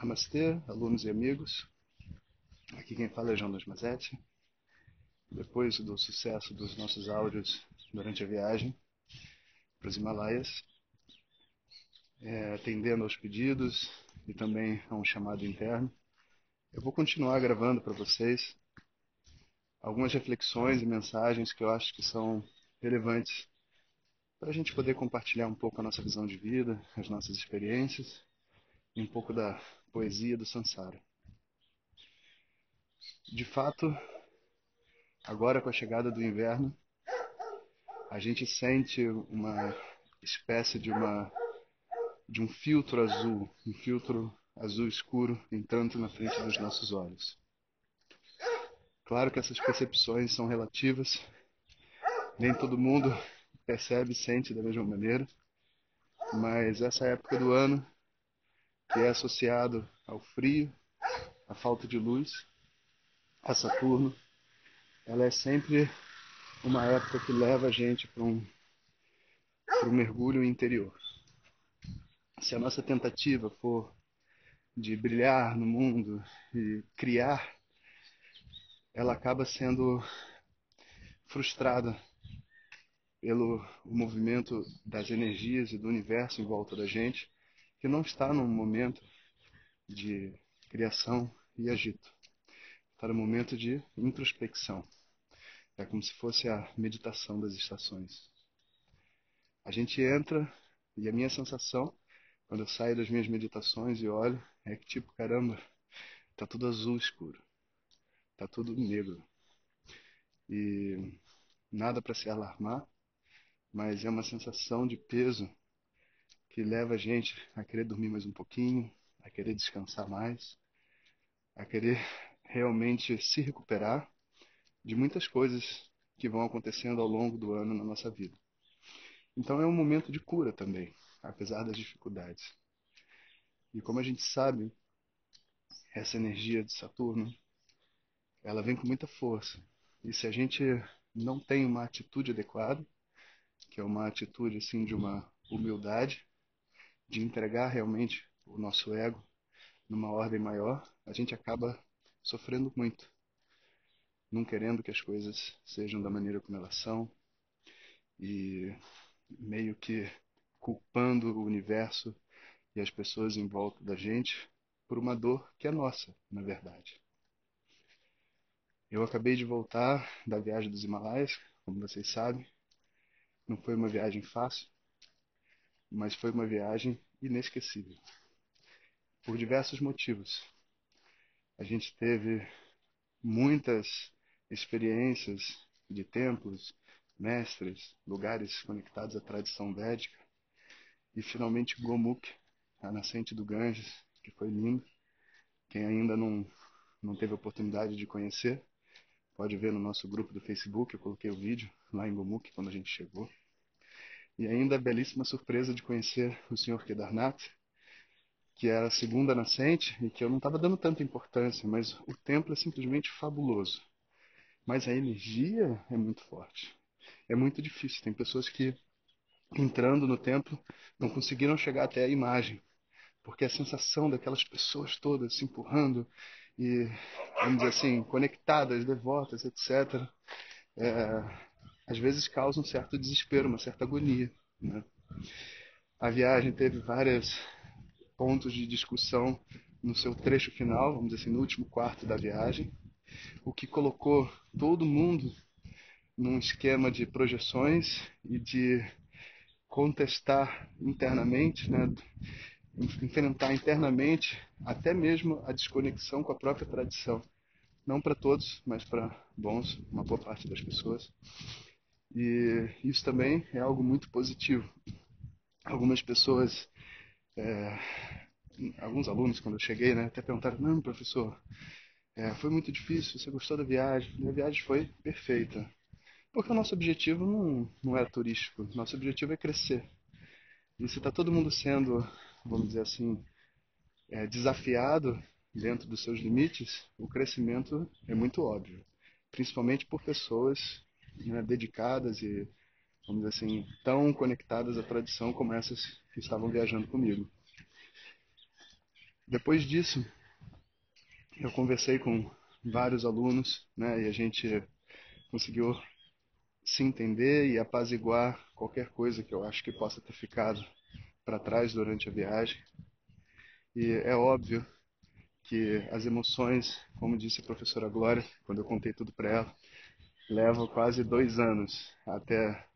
Namastê, alunos e amigos. Aqui quem fala é Jonas Mazetti. Depois do sucesso dos nossos áudios durante a viagem para os Himalaias, é, atendendo aos pedidos e também a um chamado interno, eu vou continuar gravando para vocês algumas reflexões e mensagens que eu acho que são relevantes para a gente poder compartilhar um pouco a nossa visão de vida, as nossas experiências um pouco da poesia do Sansara. De fato, agora com a chegada do inverno, a gente sente uma espécie de uma de um filtro azul, um filtro azul escuro entrando na frente dos nossos olhos. Claro que essas percepções são relativas, nem todo mundo percebe e sente da mesma maneira, mas essa época do ano que é associado ao frio, à falta de luz, a Saturno, ela é sempre uma época que leva a gente para um, um mergulho interior. Se a nossa tentativa for de brilhar no mundo e criar, ela acaba sendo frustrada pelo movimento das energias e do universo em volta da gente que não está num momento de criação e agito. Está no momento de introspecção. É como se fosse a meditação das estações. A gente entra e a minha sensação, quando eu saio das minhas meditações e olho, é que tipo, caramba, tá tudo azul escuro. Tá tudo negro. E nada para se alarmar, mas é uma sensação de peso que leva a gente a querer dormir mais um pouquinho, a querer descansar mais, a querer realmente se recuperar de muitas coisas que vão acontecendo ao longo do ano na nossa vida. Então é um momento de cura também, apesar das dificuldades. E como a gente sabe, essa energia de Saturno, ela vem com muita força. E se a gente não tem uma atitude adequada, que é uma atitude assim de uma humildade, de entregar realmente o nosso ego numa ordem maior, a gente acaba sofrendo muito, não querendo que as coisas sejam da maneira como elas são e meio que culpando o universo e as pessoas em volta da gente por uma dor que é nossa, na verdade. Eu acabei de voltar da viagem dos Himalaias, como vocês sabem. Não foi uma viagem fácil mas foi uma viagem inesquecível. Por diversos motivos. A gente teve muitas experiências de templos, mestres, lugares conectados à tradição védica e finalmente Gomukh, a nascente do Ganges, que foi lindo. Quem ainda não, não teve oportunidade de conhecer, pode ver no nosso grupo do Facebook, eu coloquei o vídeo lá em Gomukh quando a gente chegou. E ainda a belíssima surpresa de conhecer o Sr. Kedarnath, que era a segunda nascente e que eu não estava dando tanta importância, mas o templo é simplesmente fabuloso. Mas a energia é muito forte. É muito difícil. Tem pessoas que, entrando no templo, não conseguiram chegar até a imagem, porque a sensação daquelas pessoas todas se empurrando e, vamos dizer assim, conectadas, devotas, etc., é, às vezes causa um certo desespero, uma certa agonia. Né? A viagem teve vários pontos de discussão no seu trecho final, vamos dizer assim, no último quarto da viagem, o que colocou todo mundo num esquema de projeções e de contestar internamente, né, enfrentar internamente até mesmo a desconexão com a própria tradição. Não para todos, mas para bons, uma boa parte das pessoas. E isso também é algo muito positivo. Algumas pessoas, é, alguns alunos, quando eu cheguei, né, até perguntaram: Não, professor, é, foi muito difícil, você gostou da viagem? A viagem foi perfeita. Porque o nosso objetivo não, não é turístico, nosso objetivo é crescer. E se está todo mundo sendo, vamos dizer assim, é, desafiado dentro dos seus limites, o crescimento é muito óbvio. Principalmente por pessoas né, dedicadas e, vamos dizer assim, tão conectadas à tradição como essas que estavam viajando comigo. depois disso, eu conversei com vários alunos, né, e a gente conseguiu se entender e apaziguar qualquer coisa que eu acho que possa ter ficado para trás durante a viagem. E é óbvio que as emoções, como disse a professora Glória, quando eu contei tudo para ela, levam quase dois anos até,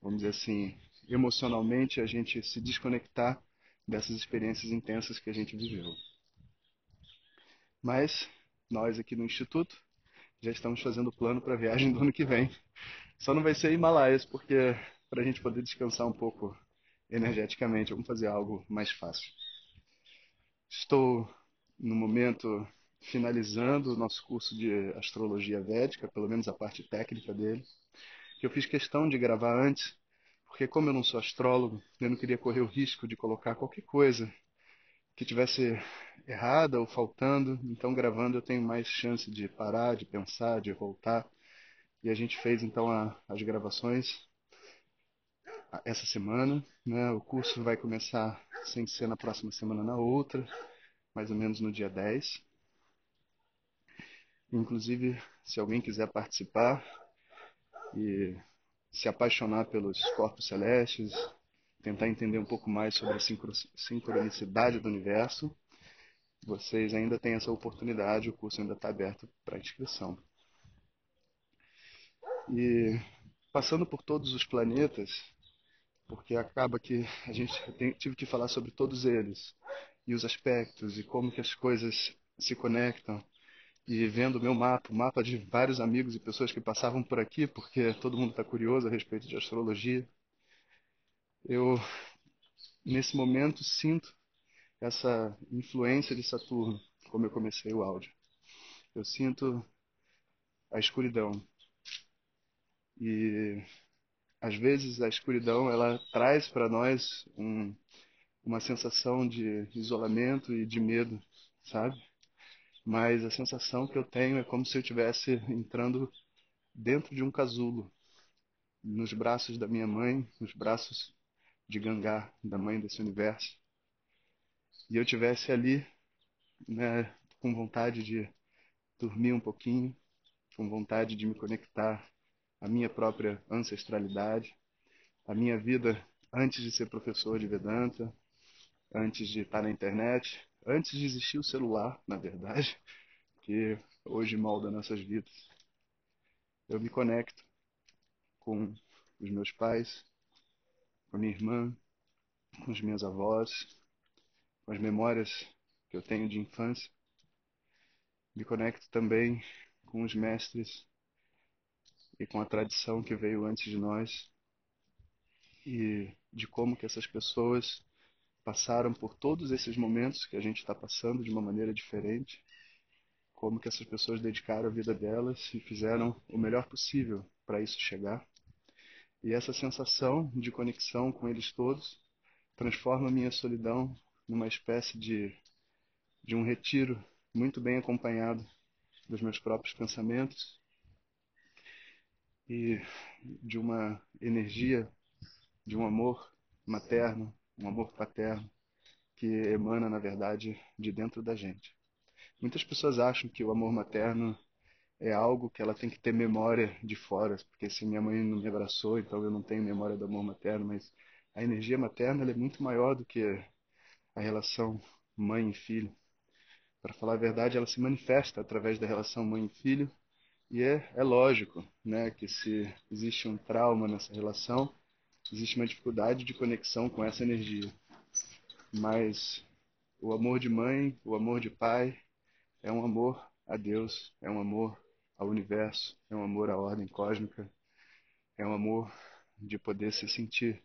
vamos dizer assim, emocionalmente a gente se desconectar dessas experiências intensas que a gente viveu. Mas nós aqui no Instituto já estamos fazendo o plano para a viagem do ano que vem. Só não vai ser Himalaias, porque para a gente poder descansar um pouco energeticamente, vamos fazer algo mais fácil. Estou no momento finalizando o nosso curso de astrologia védica, pelo menos a parte técnica dele, que eu fiz questão de gravar antes, porque como eu não sou astrólogo, eu não queria correr o risco de colocar qualquer coisa que tivesse errada ou faltando, então gravando eu tenho mais chance de parar, de pensar, de voltar. E a gente fez então a, as gravações essa semana, né? O curso vai começar sem ser na próxima semana na outra, mais ou menos no dia 10. Inclusive, se alguém quiser participar e se apaixonar pelos corpos celestes, tentar entender um pouco mais sobre a sincronicidade do universo, vocês ainda têm essa oportunidade, o curso ainda está aberto para inscrição. E passando por todos os planetas, porque acaba que a gente tem, tive que falar sobre todos eles e os aspectos e como que as coisas se conectam e vendo o meu mapa, o mapa de vários amigos e pessoas que passavam por aqui, porque todo mundo está curioso a respeito de astrologia eu nesse momento sinto essa influência de Saturno, como eu comecei o áudio. Eu sinto a escuridão. E às vezes a escuridão ela traz para nós um, uma sensação de isolamento e de medo, sabe? Mas a sensação que eu tenho é como se eu estivesse entrando dentro de um casulo, nos braços da minha mãe, nos braços de Gangá, da mãe desse universo, e eu tivesse ali, né, com vontade de dormir um pouquinho, com vontade de me conectar à minha própria ancestralidade, à minha vida antes de ser professor de Vedanta, antes de estar na internet, antes de existir o celular, na verdade, que hoje molda nossas vidas. Eu me conecto com os meus pais, com a minha irmã, com os meus avós, com as memórias que eu tenho de infância. Me conecto também com os mestres e com a tradição que veio antes de nós e de como que essas pessoas passaram por todos esses momentos que a gente está passando de uma maneira diferente, como que essas pessoas dedicaram a vida delas e fizeram o melhor possível para isso chegar. E essa sensação de conexão com eles todos transforma a minha solidão numa espécie de, de um retiro muito bem acompanhado dos meus próprios pensamentos e de uma energia, de um amor materno, um amor paterno que emana, na verdade, de dentro da gente. Muitas pessoas acham que o amor materno é algo que ela tem que ter memória de fora, porque se minha mãe não me abraçou, então eu não tenho memória do amor materno, mas a energia materna é muito maior do que a relação mãe e filho. Para falar a verdade, ela se manifesta através da relação mãe e filho, e é, é lógico né, que se existe um trauma nessa relação, existe uma dificuldade de conexão com essa energia. Mas o amor de mãe, o amor de pai, é um amor a Deus, é um amor ao universo, é um amor à ordem cósmica, é um amor de poder se sentir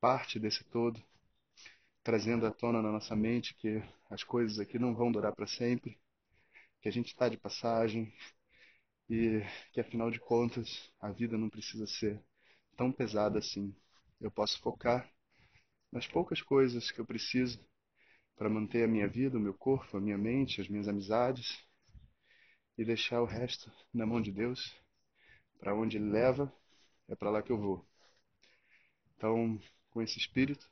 parte desse todo, trazendo à tona na nossa mente que as coisas aqui não vão durar para sempre, que a gente está de passagem e que afinal de contas a vida não precisa ser tão pesada assim. Eu posso focar nas poucas coisas que eu preciso para manter a minha vida, o meu corpo, a minha mente, as minhas amizades e deixar o resto na mão de Deus. Para onde Ele leva, é para lá que eu vou. Então, com esse espírito,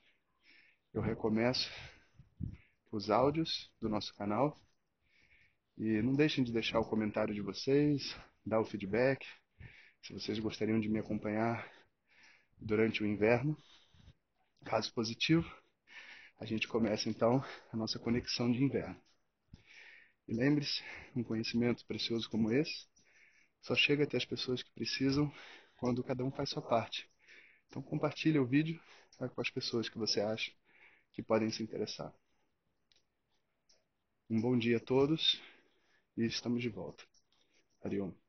eu recomeço os áudios do nosso canal. E não deixem de deixar o comentário de vocês, dar o feedback, se vocês gostariam de me acompanhar durante o inverno. Caso positivo, a gente começa então a nossa conexão de inverno. E lembre-se, um conhecimento precioso como esse só chega até as pessoas que precisam quando cada um faz sua parte. Então compartilhe o vídeo com as pessoas que você acha que podem se interessar. Um bom dia a todos e estamos de volta. Ariom.